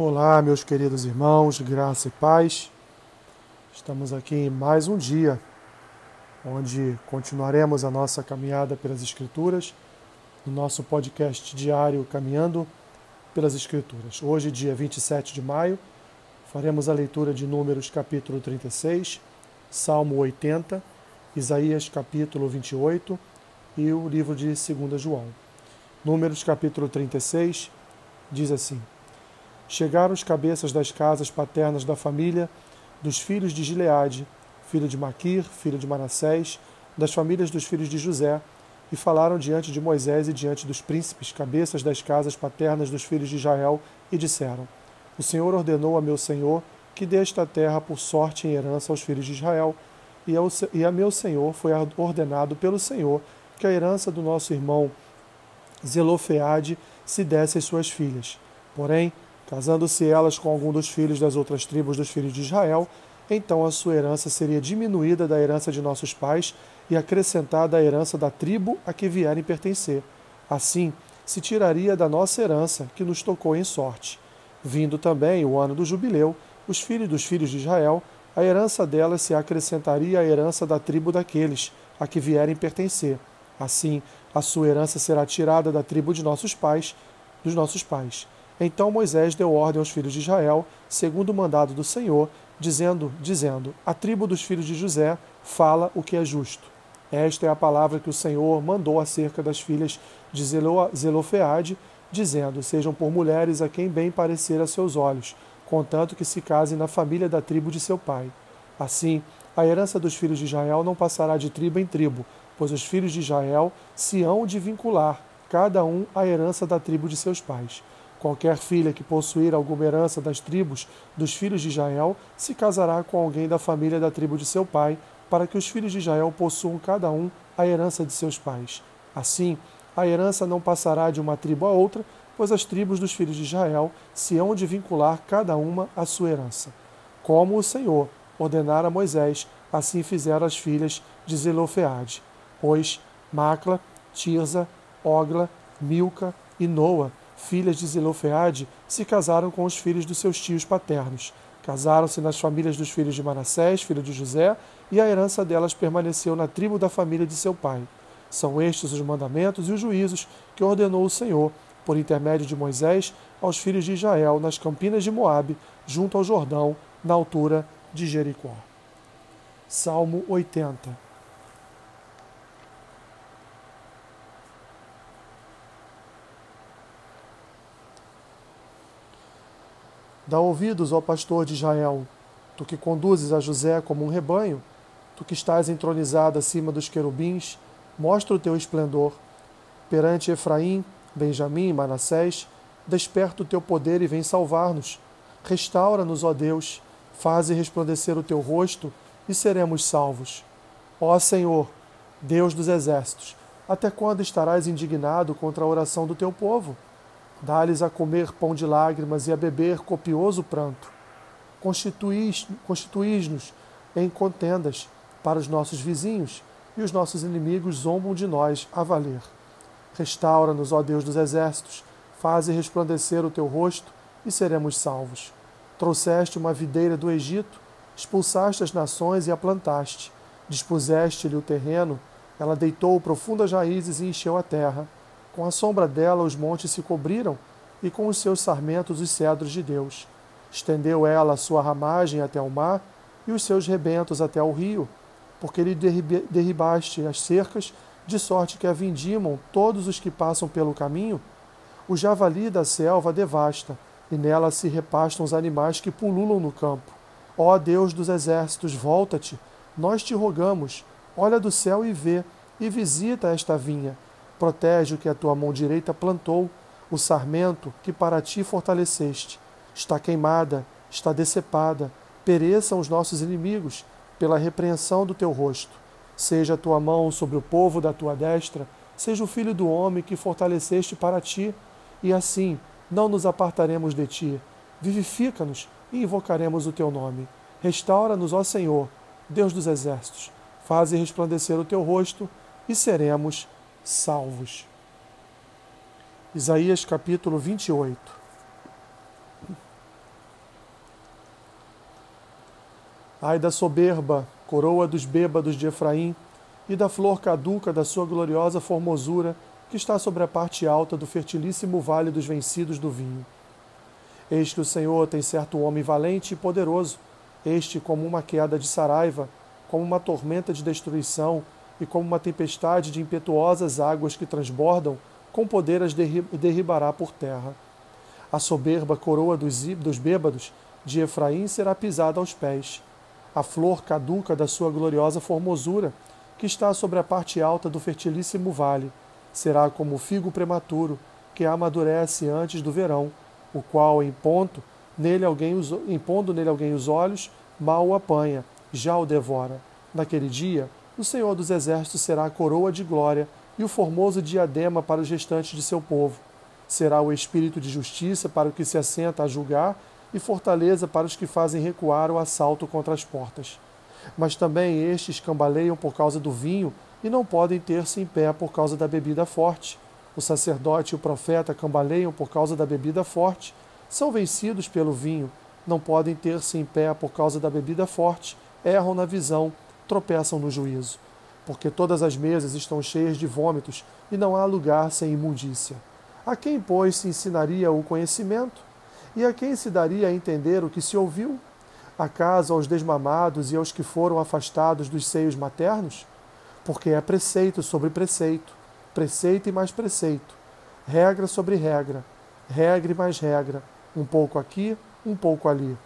Olá, meus queridos irmãos, graça e paz. Estamos aqui em mais um dia onde continuaremos a nossa caminhada pelas Escrituras, no nosso podcast diário Caminhando pelas Escrituras. Hoje, dia 27 de maio, faremos a leitura de Números capítulo 36, Salmo 80, Isaías capítulo 28 e o livro de 2 João. Números capítulo 36 diz assim: chegaram os cabeças das casas paternas da família dos filhos de Gileade, filho de Maquir, filho de Manassés, das famílias dos filhos de José, e falaram diante de Moisés e diante dos príncipes, cabeças das casas paternas dos filhos de Israel, e disseram: O Senhor ordenou a meu senhor que dê esta terra por sorte em herança aos filhos de Israel, e, e a meu senhor foi ordenado pelo Senhor que a herança do nosso irmão Zelofeade se desse às suas filhas. Porém, Casando-se elas com algum dos filhos das outras tribos dos filhos de Israel, então a sua herança seria diminuída da herança de nossos pais e acrescentada à herança da tribo a que vierem pertencer. Assim, se tiraria da nossa herança que nos tocou em sorte. Vindo também o ano do jubileu, os filhos dos filhos de Israel, a herança delas se acrescentaria à herança da tribo daqueles a que vierem pertencer. Assim, a sua herança será tirada da tribo de nossos pais, dos nossos pais. Então Moisés deu ordem aos filhos de Israel, segundo o mandado do Senhor, dizendo, dizendo: A tribo dos filhos de José fala o que é justo. Esta é a palavra que o Senhor mandou acerca das filhas de Zelofeade, dizendo: Sejam por mulheres a quem bem parecer a seus olhos, contanto que se casem na família da tribo de seu pai. Assim, a herança dos filhos de Israel não passará de tribo em tribo, pois os filhos de Israel se hão de vincular, cada um à herança da tribo de seus pais. Qualquer filha que possuir alguma herança das tribos dos filhos de Israel se casará com alguém da família da tribo de seu pai, para que os filhos de Israel possuam cada um a herança de seus pais. Assim, a herança não passará de uma tribo a outra, pois as tribos dos filhos de Israel se hão de vincular cada uma à sua herança. Como o Senhor ordenara a Moisés, assim fizeram as filhas de Zelofeade. Pois Macla, Tirza, Ogla, Milca e Noa filhas de Zelofeade, se casaram com os filhos dos seus tios paternos. Casaram-se nas famílias dos filhos de Manassés, filho de José, e a herança delas permaneceu na tribo da família de seu pai. São estes os mandamentos e os juízos que ordenou o Senhor, por intermédio de Moisés, aos filhos de Israel nas campinas de Moabe, junto ao Jordão, na altura de Jericó. Salmo 80 Dá ouvidos ao pastor de Israel, tu que conduzes a José como um rebanho, tu que estás entronizado acima dos querubins, mostra o teu esplendor. Perante Efraim, Benjamim e Manassés, desperta o teu poder e vem salvar-nos. Restaura-nos, ó Deus, faze resplandecer o teu rosto e seremos salvos. Ó Senhor, Deus dos exércitos, até quando estarás indignado contra a oração do teu povo? Dá-lhes a comer pão de lágrimas e a beber copioso pranto. Constituís-nos em contendas para os nossos vizinhos, e os nossos inimigos zombam de nós a valer. Restaura-nos, ó Deus dos exércitos, faze resplandecer o teu rosto, e seremos salvos. Trouxeste uma videira do Egito, expulsaste as nações e a plantaste. Dispuseste-lhe o terreno, ela deitou profundas raízes e encheu a terra com a sombra dela os montes se cobriram, e com os seus sarmentos os cedros de Deus. Estendeu ela a sua ramagem até o mar, e os seus rebentos até o rio, porque lhe derribaste as cercas, de sorte que a vindimam todos os que passam pelo caminho. O javali da selva devasta, e nela se repastam os animais que pululam no campo. Ó Deus dos exércitos, volta-te, nós te rogamos, olha do céu e vê, e visita esta vinha Protege o que a tua mão direita plantou, o sarmento que para ti fortaleceste. Está queimada, está decepada, pereçam os nossos inimigos pela repreensão do teu rosto. Seja a tua mão sobre o povo da tua destra, seja o filho do homem que fortaleceste para ti, e assim não nos apartaremos de ti. Vivifica-nos e invocaremos o teu nome. Restaura-nos, ó Senhor, Deus dos exércitos. Faze resplandecer o teu rosto e seremos salvos. Isaías capítulo 28. Ai da soberba, coroa dos bêbados de Efraim, e da flor caduca da sua gloriosa formosura, que está sobre a parte alta do fertilíssimo vale dos vencidos do vinho. Eis que o Senhor tem certo homem valente e poderoso, este como uma queda de saraiva, como uma tormenta de destruição, e como uma tempestade de impetuosas águas que transbordam, com poder as derribará por terra. A soberba coroa dos, dos bêbados de Efraim será pisada aos pés. A flor caduca da sua gloriosa formosura, que está sobre a parte alta do fertilíssimo vale, será como o figo prematuro, que amadurece antes do verão, o qual, em ponto, nele alguém os, impondo nele alguém os olhos, mal o apanha, já o devora. Naquele dia, o Senhor dos Exércitos será a coroa de glória e o formoso diadema para os restantes de seu povo. Será o espírito de justiça para o que se assenta a julgar e fortaleza para os que fazem recuar o assalto contra as portas. Mas também estes cambaleiam por causa do vinho e não podem ter-se em pé por causa da bebida forte. O sacerdote e o profeta cambaleiam por causa da bebida forte, são vencidos pelo vinho, não podem ter-se em pé por causa da bebida forte, erram na visão, tropeçam no juízo. Porque todas as mesas estão cheias de vômitos e não há lugar sem imundícia. A quem, pois, se ensinaria o conhecimento? E a quem se daria a entender o que se ouviu? Acaso aos desmamados e aos que foram afastados dos seios maternos? Porque é preceito sobre preceito, preceito e mais preceito, regra sobre regra, regra e mais regra, um pouco aqui, um pouco ali.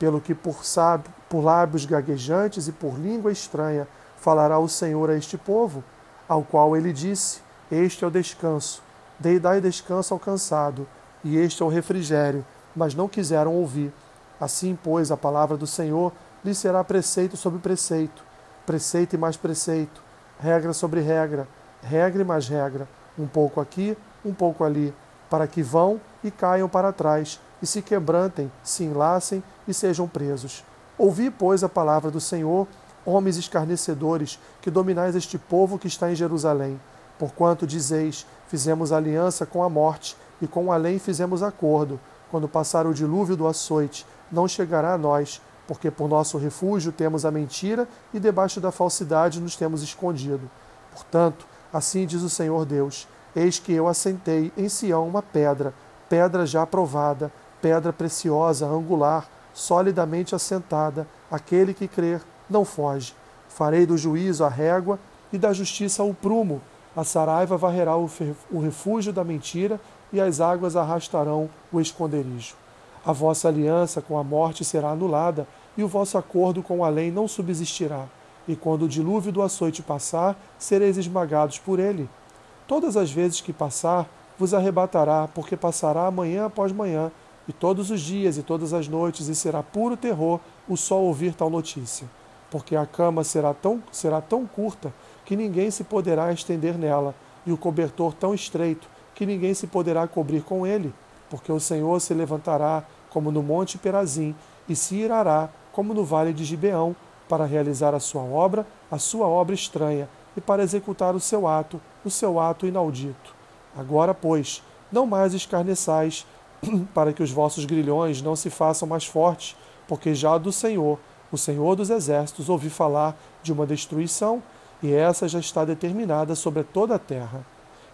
Pelo que por, sábio, por lábios gaguejantes e por língua estranha falará o Senhor a este povo, ao qual ele disse: Este é o descanso, dei dai descanso ao cansado, e este é o refrigério, mas não quiseram ouvir. Assim, pois, a palavra do Senhor lhe será preceito sobre preceito, preceito e mais preceito, regra sobre regra, regra e mais regra, um pouco aqui, um pouco ali, para que vão e caiam para trás, e se quebrantem, se enlacem e sejam presos. Ouvi, pois, a palavra do Senhor, homens escarnecedores, que dominais este povo que está em Jerusalém. Porquanto dizeis: Fizemos aliança com a morte, e com além fizemos acordo. Quando passar o dilúvio do açoite, não chegará a nós, porque por nosso refúgio temos a mentira e debaixo da falsidade nos temos escondido. Portanto, assim diz o Senhor Deus: Eis que eu assentei em Sião uma pedra, pedra já provada, pedra preciosa, angular, solidamente assentada, aquele que crer não foge. Farei do juízo a régua e da justiça o prumo. A saraiva varrerá o refúgio da mentira e as águas arrastarão o esconderijo. A vossa aliança com a morte será anulada e o vosso acordo com a lei não subsistirá. E quando o dilúvio do açoite passar, sereis esmagados por ele. Todas as vezes que passar, vos arrebatará, porque passará manhã após manhã, e todos os dias e todas as noites, e será puro terror o só ouvir tal notícia. Porque a cama será tão, será tão curta que ninguém se poderá estender nela, e o cobertor tão estreito que ninguém se poderá cobrir com ele, porque o Senhor se levantará como no monte Perazim, e se irará como no vale de Gibeão, para realizar a sua obra, a sua obra estranha, e para executar o seu ato, o seu ato inaudito. Agora, pois, não mais escarneçais, para que os vossos grilhões não se façam mais fortes, porque já do Senhor, o Senhor dos Exércitos, ouvi falar de uma destruição, e essa já está determinada sobre toda a terra.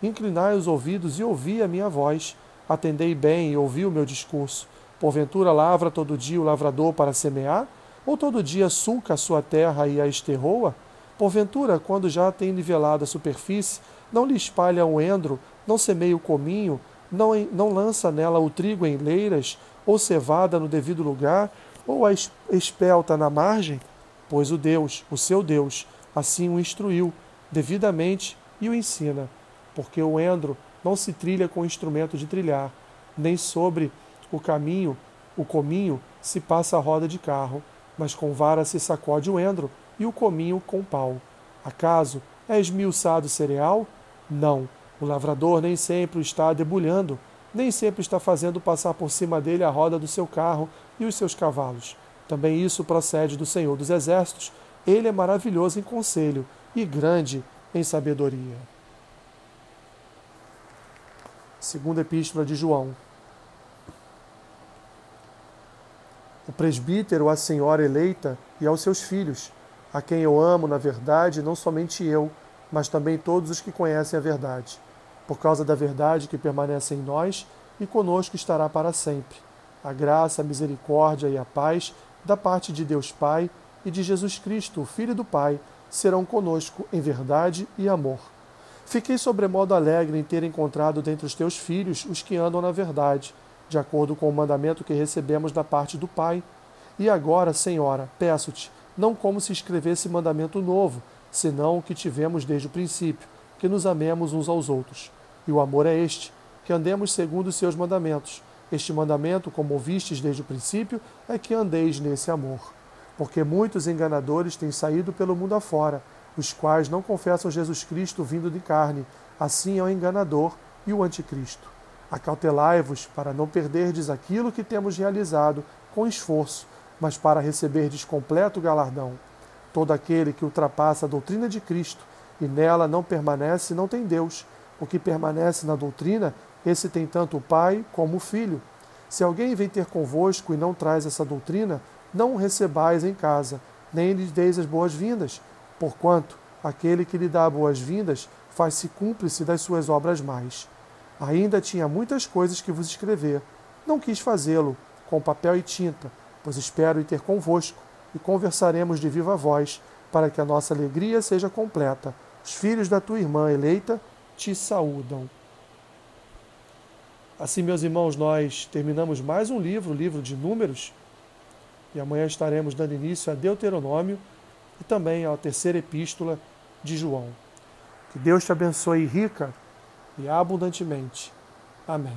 Inclinai os ouvidos e ouvi a minha voz. Atendei bem e ouvi o meu discurso. Porventura lavra todo dia o lavrador para semear? Ou todo dia sulca a sua terra e a esterroa? Porventura, quando já tem nivelado a superfície, não lhe espalha o endro, não semeia o cominho, não, não lança nela o trigo em leiras, ou cevada no devido lugar, ou a espelta na margem? Pois o Deus, o seu Deus, assim o instruiu devidamente e o ensina, porque o endro não se trilha com instrumento de trilhar, nem sobre o caminho, o cominho, se passa a roda de carro, mas com vara se sacode o endro e o cominho com pau. Acaso é esmiuçado cereal? Não. O lavrador nem sempre o está debulhando, nem sempre está fazendo passar por cima dele a roda do seu carro e os seus cavalos. Também isso procede do Senhor dos Exércitos. Ele é maravilhoso em conselho e grande em sabedoria. Segunda Epístola de João. O presbítero, a senhora eleita, e aos seus filhos, a quem eu amo na verdade, não somente eu, mas também todos os que conhecem a verdade. Por causa da verdade que permanece em nós e conosco estará para sempre. A graça, a misericórdia e a paz da parte de Deus Pai e de Jesus Cristo, o Filho do Pai, serão conosco em verdade e amor. Fiquei sobremodo alegre em ter encontrado dentre os teus filhos os que andam na verdade, de acordo com o mandamento que recebemos da parte do Pai. E agora, Senhora, peço-te, não como se escrevesse mandamento novo, senão o que tivemos desde o princípio, que nos amemos uns aos outros. E o amor é este, que andemos segundo os seus mandamentos. Este mandamento, como ouvistes desde o princípio, é que andeis nesse amor. Porque muitos enganadores têm saído pelo mundo afora, os quais não confessam Jesus Cristo vindo de carne, assim é o enganador e o anticristo. Acautelai-vos para não perderdes aquilo que temos realizado com esforço, mas para receberdes completo galardão. Todo aquele que ultrapassa a doutrina de Cristo e nela não permanece não tem Deus. O que permanece na doutrina, esse tem tanto o Pai como o Filho. Se alguém vem ter convosco e não traz essa doutrina, não o recebais em casa, nem lhe deis as boas-vindas, porquanto aquele que lhe dá boas-vindas faz-se cúmplice das suas obras mais. Ainda tinha muitas coisas que vos escrever. Não quis fazê-lo com papel e tinta, pois espero ir ter convosco e conversaremos de viva voz, para que a nossa alegria seja completa. Os filhos da tua irmã eleita te saúdam. Assim, meus irmãos, nós terminamos mais um livro, o livro de Números, e amanhã estaremos dando início a Deuteronômio e também à terceira epístola de João. Que Deus te abençoe rica e abundantemente. Amém.